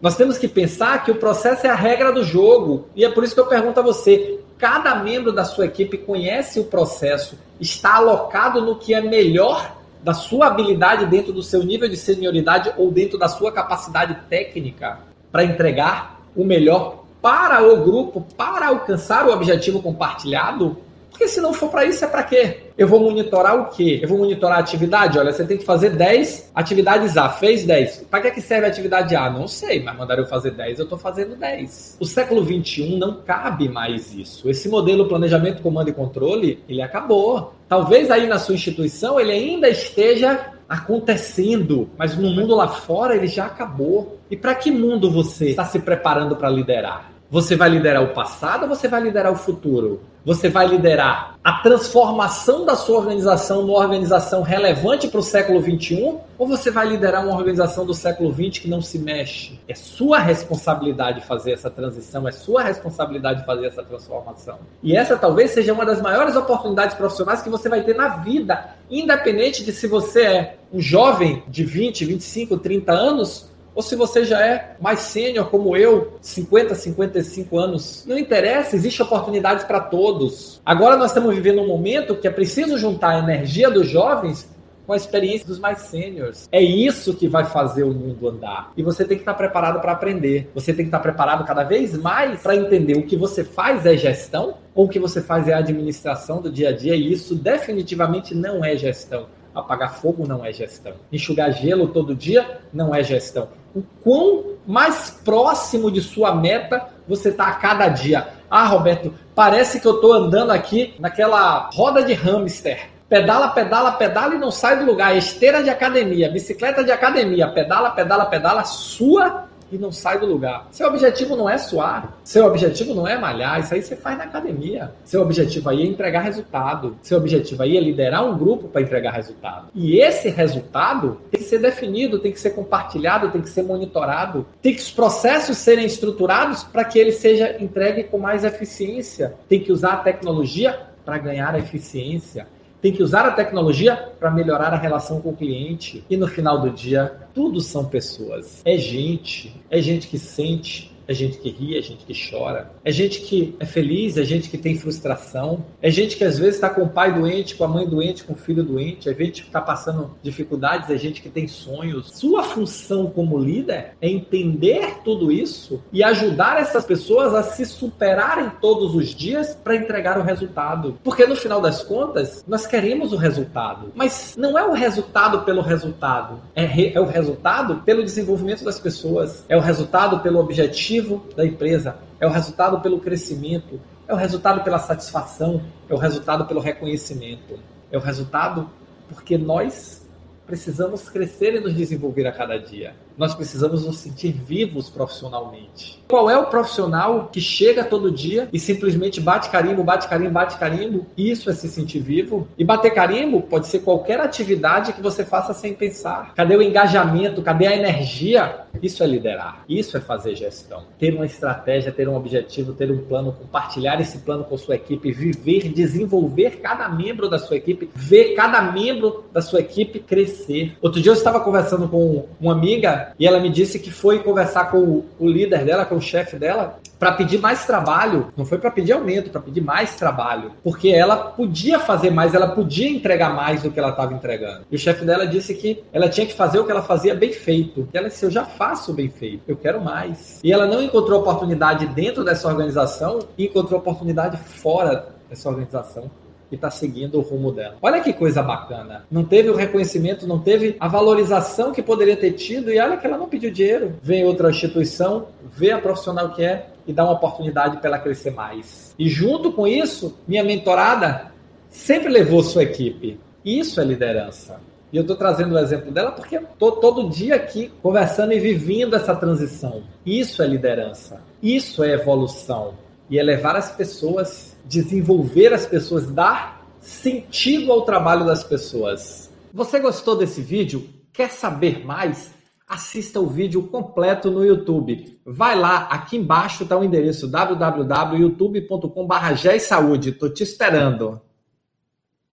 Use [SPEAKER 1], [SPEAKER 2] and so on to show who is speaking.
[SPEAKER 1] Nós temos que pensar que o processo é a regra do jogo. E é por isso que eu pergunto a você: cada membro da sua equipe conhece o processo, está alocado no que é melhor da sua habilidade dentro do seu nível de senioridade ou dentro da sua capacidade técnica para entregar o melhor para o grupo, para alcançar o objetivo compartilhado? Porque se não for para isso, é para quê? Eu vou monitorar o quê? Eu vou monitorar a atividade? Olha, você tem que fazer 10 atividades A. Fez 10. Para que, que serve a atividade A? Não sei, mas mandaram eu fazer 10, eu estou fazendo 10. O século 21 não cabe mais isso. Esse modelo planejamento, comando e controle, ele acabou. Talvez aí na sua instituição ele ainda esteja acontecendo, mas no mundo lá fora ele já acabou. E para que mundo você está se preparando para liderar? Você vai liderar o passado ou você vai liderar o futuro? Você vai liderar a transformação da sua organização numa organização relevante para o século XXI? Ou você vai liderar uma organização do século XX que não se mexe? É sua responsabilidade fazer essa transição, é sua responsabilidade fazer essa transformação. E essa talvez seja uma das maiores oportunidades profissionais que você vai ter na vida, independente de se você é um jovem de 20, 25, 30 anos ou se você já é mais sênior como eu, 50, 55 anos, não interessa, existe oportunidades para todos. Agora nós estamos vivendo um momento que é preciso juntar a energia dos jovens com a experiência dos mais sêniores. É isso que vai fazer o mundo andar. E você tem que estar preparado para aprender. Você tem que estar preparado cada vez mais para entender o que você faz é gestão ou o que você faz é administração do dia a dia. E isso definitivamente não é gestão. Apagar fogo não é gestão. Enxugar gelo todo dia não é gestão o quão mais próximo de sua meta você está a cada dia. Ah, Roberto, parece que eu estou andando aqui naquela roda de hamster. Pedala, pedala, pedala e não sai do lugar. Esteira de academia, bicicleta de academia, pedala, pedala, pedala, sua e não sai do lugar. Seu objetivo não é suar, seu objetivo não é malhar, isso aí você faz na academia. Seu objetivo aí é entregar resultado. Seu objetivo aí é liderar um grupo para entregar resultado. E esse resultado tem que ser definido, tem que ser compartilhado, tem que ser monitorado, tem que os processos serem estruturados para que ele seja entregue com mais eficiência. Tem que usar a tecnologia para ganhar eficiência tem que usar a tecnologia para melhorar a relação com o cliente. E no final do dia, tudo são pessoas. É gente, é gente que sente, é gente que ri, é gente que chora, é gente que é feliz, é gente que tem frustração, é gente que às vezes está com o pai doente, com a mãe doente, com o filho doente, é gente que está passando dificuldades, é gente que tem sonhos. Sua função como líder é entender tudo isso e ajudar essas pessoas a se superarem todos os dias para entregar o resultado. Porque no final das contas, nós queremos o resultado, mas não é o resultado pelo resultado, é, re, é o resultado pelo desenvolvimento das pessoas, é o resultado pelo objetivo da empresa, é o resultado pelo crescimento, é o resultado pela satisfação, é o resultado pelo reconhecimento, é o resultado porque nós precisamos crescer e nos desenvolver a cada dia. Nós precisamos nos sentir vivos profissionalmente. Qual é o profissional que chega todo dia e simplesmente bate carimbo, bate carimbo, bate carimbo? Isso é se sentir vivo. E bater carimbo pode ser qualquer atividade que você faça sem pensar. Cadê o engajamento? Cadê a energia? Isso é liderar. Isso é fazer gestão. Ter uma estratégia, ter um objetivo, ter um plano, compartilhar esse plano com sua equipe, viver, desenvolver cada membro da sua equipe, ver cada membro da sua equipe crescer. Outro dia eu estava conversando com uma amiga e ela me disse que foi conversar com o, o líder dela, com o chefe dela, para pedir mais trabalho. Não foi para pedir aumento, para pedir mais trabalho. Porque ela podia fazer mais, ela podia entregar mais do que ela estava entregando. E o chefe dela disse que ela tinha que fazer o que ela fazia bem feito. E ela disse: Eu já faço bem feito, eu quero mais. E ela não encontrou oportunidade dentro dessa organização e encontrou oportunidade fora dessa organização e está seguindo o rumo dela. Olha que coisa bacana. Não teve o reconhecimento, não teve a valorização que poderia ter tido e olha que ela não pediu dinheiro. Vem outra instituição, vê a profissional que é e dá uma oportunidade para ela crescer mais. E junto com isso, minha mentorada sempre levou sua equipe. Isso é liderança. E eu estou trazendo o exemplo dela porque estou todo dia aqui conversando e vivendo essa transição. Isso é liderança. Isso é evolução. E é levar as pessoas desenvolver as pessoas, dar sentido ao trabalho das pessoas. Você gostou desse vídeo? Quer saber mais? Assista o vídeo completo no YouTube. Vai lá, aqui embaixo está o endereço www.youtube.com.br. Estou te esperando.